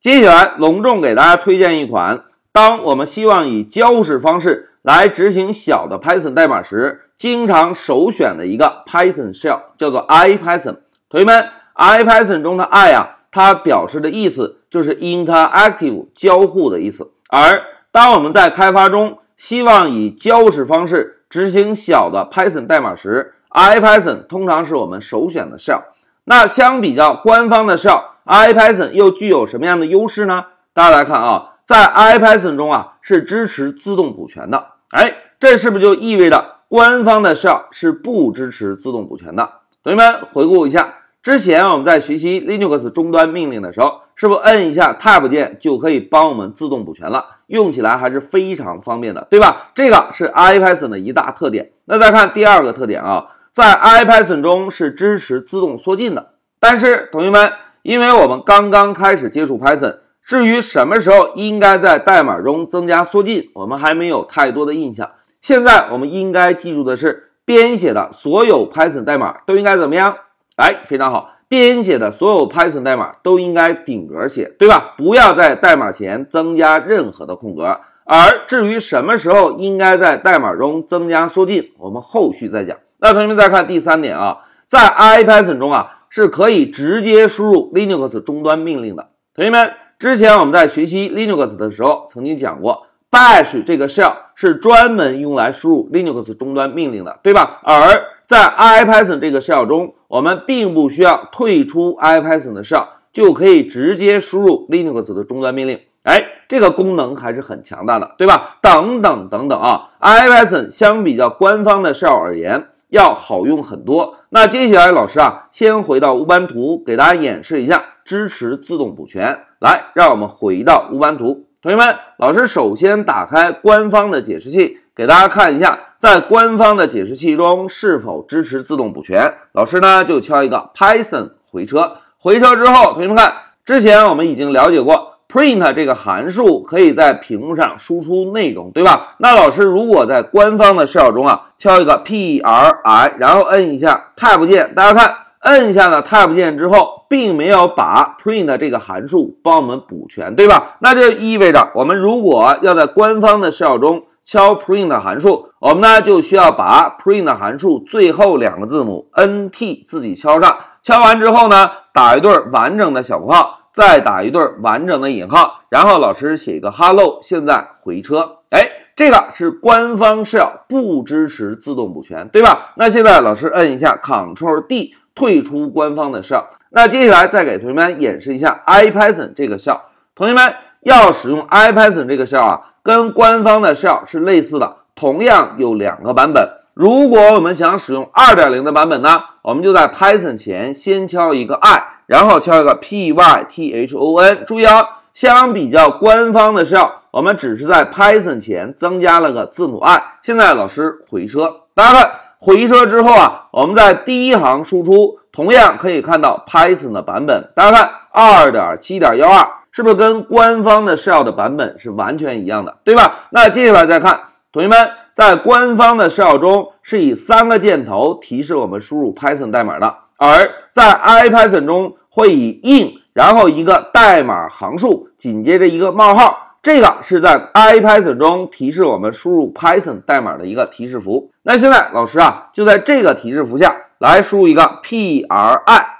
接下来隆重给大家推荐一款，当我们希望以交互式方式来执行小的 Python 代码时，经常首选的一个 Python shell 叫做 IPython。同学们，IPython 中的 I 啊，它表示的意思就是 interactive 交互的意思。而当我们在开发中希望以交互式方式执行小的 Python 代码时，IPython 通常是我们首选的 shell。那相比较官方的 shell IPython 又具有什么样的优势呢？大家来看啊，在 IPython 中啊是支持自动补全的。哎，这是不是就意味着？官方的 shell 是不支持自动补全的。同学们回顾一下，之前我们在学习 Linux 终端命令的时候，是不是摁一下 Tab 键就可以帮我们自动补全了？用起来还是非常方便的，对吧？这个是 IPython 的一大特点。那再看第二个特点啊，在 IPython 中是支持自动缩进的。但是同学们，因为我们刚刚开始接触 Python，至于什么时候应该在代码中增加缩进，我们还没有太多的印象。现在我们应该记住的是，编写的所有 Python 代码都应该怎么样？哎，非常好，编写的所有 Python 代码都应该顶格写，对吧？不要在代码前增加任何的空格。而至于什么时候应该在代码中增加缩进，我们后续再讲。那同学们再看第三点啊，在 IPython 中啊是可以直接输入 Linux 终端命令的。同学们，之前我们在学习 Linux 的时候曾经讲过。Bash 这个 shell 是专门用来输入 Linux 终端命令的，对吧？而在 IPython 这个 shell 中，我们并不需要退出 IPython 的 shell，就可以直接输入 Linux 的终端命令。哎，这个功能还是很强大的，对吧？等等等等啊，IPython 相比较官方的 shell 而言要好用很多。那接下来老师啊，先回到乌班图，给大家演示一下支持自动补全。来，让我们回到乌班图。同学们，老师首先打开官方的解释器，给大家看一下，在官方的解释器中是否支持自动补全。老师呢就敲一个 Python 回车，回车之后，同学们看，之前我们已经了解过，print 这个函数可以在屏幕上输出内容，对吧？那老师如果在官方的 shell 中啊，敲一个 pri，然后摁一下 Tab 键，大家看，摁下了 Tab 键之后。并没有把 print 这个函数帮我们补全，对吧？那就意味着我们如果要在官方的 shell 中敲 print 函数，我们呢就需要把 print 函数最后两个字母 nt 自己敲上。敲完之后呢，打一对完整的小括号，再打一对完整的引号，然后老师写一个 hello，现在回车。哎，这个是官方 shell 不支持自动补全，对吧？那现在老师摁一下 Ctrl D。退出官方的 shell，那接下来再给同学们演示一下 IPython 这个 shell。同学们要使用 IPython 这个 shell 啊，跟官方的 shell 是类似的，同样有两个版本。如果我们想使用2.0的版本呢，我们就在 Python 前先敲一个 i，然后敲一个 python。注意啊，相比较官方的 shell，我们只是在 Python 前增加了个字母 i。现在老师回车，大家看。回车之后啊，我们在第一行输出，同样可以看到 Python 的版本。大家看，二点七点幺二，是不是跟官方的 shell 的版本是完全一样的，对吧？那接下来再看，同学们，在官方的 shell 中是以三个箭头提示我们输入 Python 代码的，而在 IPython 中会以 in，然后一个代码行数，紧接着一个冒号。这个是在 IPython 中提示我们输入 Python 代码的一个提示符。那现在老师啊，就在这个提示符下来输入一个 pri，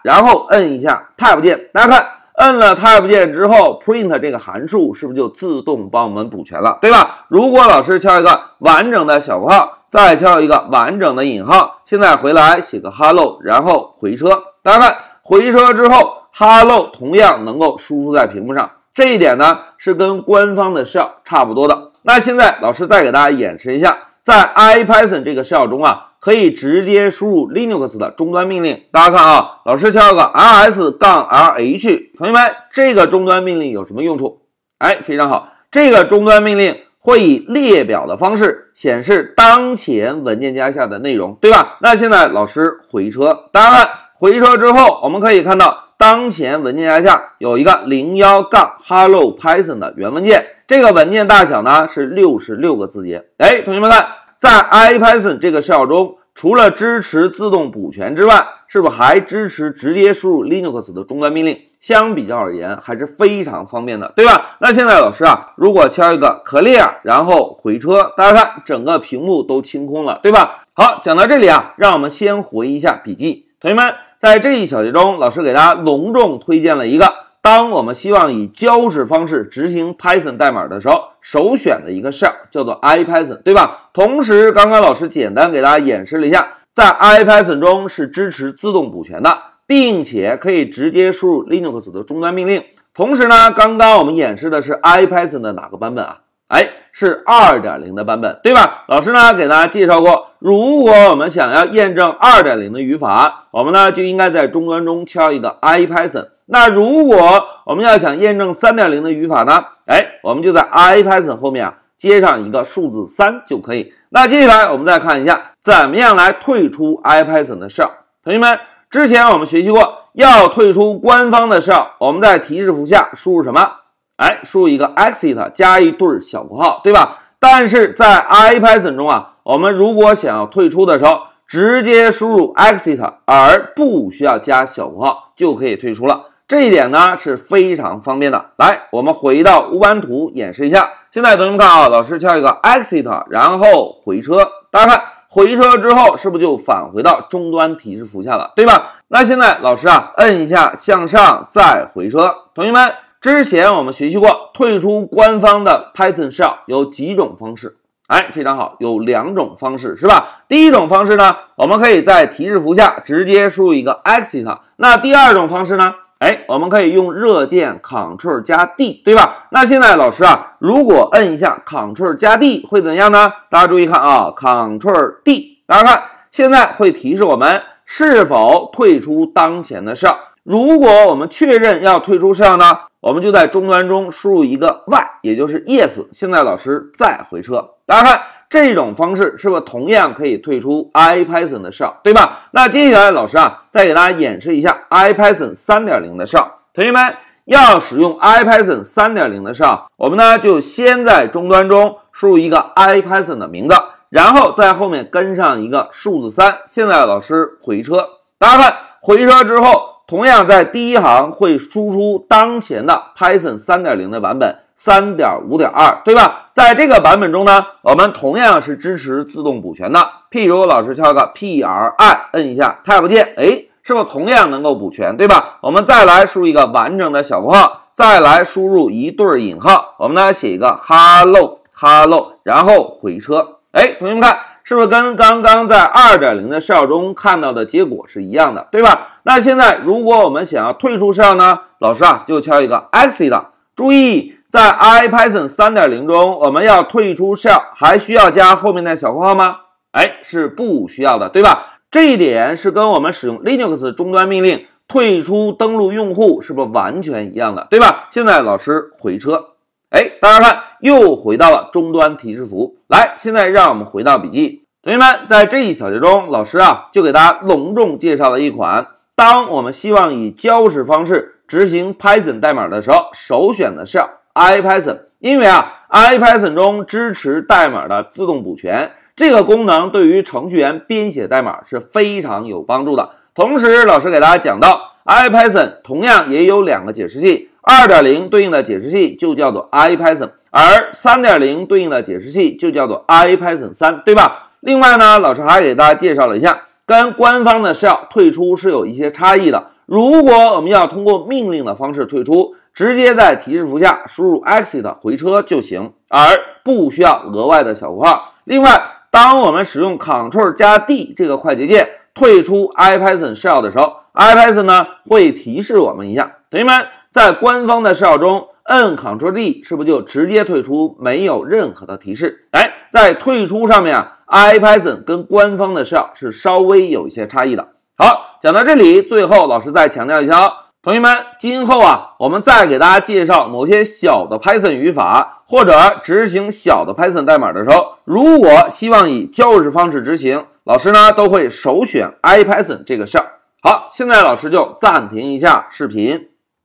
然后摁一下 Tab 键。大家看，摁了 Tab 键之后，print 这个函数是不是就自动帮我们补全了，对吧？如果老师敲一个完整的小括号，再敲一个完整的引号，现在回来写个 hello，然后回车。大家看，回车之后，hello 同样能够输出在屏幕上。这一点呢是跟官方的 shell 差不多的。那现在老师再给大家演示一下，在 IPython 这个 shell 中啊，可以直接输入 Linux 的终端命令。大家看啊，老师敲个 ls 杠 lh，同学们，这个终端命令有什么用处？哎，非常好，这个终端命令会以列表的方式显示当前文件夹下的内容，对吧？那现在老师回车，当然了回车之后，我们可以看到。当前文件夹下有一个零幺杠 Hello Python 的原文件，这个文件大小呢是六十六个字节。哎，同学们看，在 IPython 这个 shell 中，除了支持自动补全之外，是不是还支持直接输入 Linux 的终端命令？相比较而言，还是非常方便的，对吧？那现在老师啊，如果敲一个 Clear，然后回车，大家看整个屏幕都清空了，对吧？好，讲到这里啊，让我们先回一下笔记，同学们，在这一小节中，老师给大家隆重推荐了一个。当我们希望以胶式方式执行 Python 代码的时候，首选的一个 shell 叫做 IPython，对吧？同时，刚刚老师简单给大家演示了一下，在 IPython 中是支持自动补全的，并且可以直接输入 Linux 的终端命令。同时呢，刚刚我们演示的是 IPython 的哪个版本啊？哎，是二点零的版本，对吧？老师呢给大家介绍过，如果我们想要验证二点零的语法，我们呢就应该在终端中敲一个 IPython。那如果我们要想验证三点零的语法呢？哎，我们就在 IPython 后面啊接上一个数字三就可以。那接下来我们再看一下，怎么样来退出 IPython 的 shell。同学们，之前我们学习过，要退出官方的 shell，我们在提示符下输入什么？哎，输入一个 exit 加一对小括号，对吧？但是在 IPython 中啊，我们如果想要退出的时候，直接输入 exit，而不需要加小括号就可以退出了。这一点呢是非常方便的。来，我们回到乌班图演示一下。现在同学们看啊，老师敲一个 exit，然后回车。大家看，回车之后是不是就返回到终端提示符下了，对吧？那现在老师啊，摁一下向上再回车。同学们，之前我们学习过，退出官方的 Python shell 有几种方式。哎，非常好，有两种方式是吧？第一种方式呢，我们可以在提示符下直接输入一个 exit。那第二种方式呢？哎，我们可以用热键 Ctrl 加 D，对吧？那现在老师啊，如果摁一下 Ctrl 加 D 会怎样呢？大家注意看啊，Ctrl D，大家看，现在会提示我们是否退出当前的 shell。如果我们确认要退出 shell 呢，我们就在终端中输入一个 Y，也就是 Yes。现在老师再回车，大家看。这种方式是不是同样可以退出 IPython 的 shell，对吧？那接下来老师啊，再给大家演示一下 IPython 三点零的 shell。同学们要使用 IPython 三点零的 shell，我们呢就先在终端中输入一个 IPython 的名字，然后在后面跟上一个数字三。现在老师回车，大家看回车之后，同样在第一行会输出当前的 Python 三点零的版本。三点五点二，对吧？在这个版本中呢，我们同样是支持自动补全的。譬如老师敲个 P R I，摁一下 Tab 键，哎，是不是同样能够补全，对吧？我们再来输入一个完整的小括号，再来输入一对引号，我们呢写一个 Hello Hello，然后回车。哎，同学们看，是不是跟刚刚在二点零的 shell 中看到的结果是一样的，对吧？那现在如果我们想要退出 shell 呢，老师啊就敲一个 Exit，注意。在 IPython 三点零中，我们要退出 shell，还需要加后面的小括号吗？哎，是不需要的，对吧？这一点是跟我们使用 Linux 终端命令退出登录用户是不是完全一样的，对吧？现在老师回车，哎，大家看又回到了终端提示符。来，现在让我们回到笔记，同学们，在这一小节中，老师啊就给大家隆重介绍了一款，当我们希望以交式方式执行 Python 代码的时候，首选的是。IPython，因为啊，IPython 中支持代码的自动补全这个功能，对于程序员编写代码是非常有帮助的。同时，老师给大家讲到，IPython 同样也有两个解释器，二点零对应的解释器就叫做 IPython，而三点零对应的解释器就叫做 IPython 三，对吧？另外呢，老师还给大家介绍了一下，跟官方的 shell 退出是有一些差异的。如果我们要通过命令的方式退出，直接在提示符下输入 exit 回车就行，而不需要额外的小括号。另外，当我们使用 Ctrl 加 D 这个快捷键退出 IPython shell 的时候，IPython 呢会提示我们一下。同学们，在官方的 shell 中，摁 Ctrl D 是不是就直接退出，没有任何的提示？哎，在退出上面啊，IPython 跟官方的 shell 是稍微有一些差异的。好，讲到这里，最后老师再强调一下哦。同学们，今后啊，我们再给大家介绍某些小的 Python 语法，或者执行小的 Python 代码的时候，如果希望以交式方式执行，老师呢都会首选 IPython 这个事儿。好，现在老师就暂停一下视频。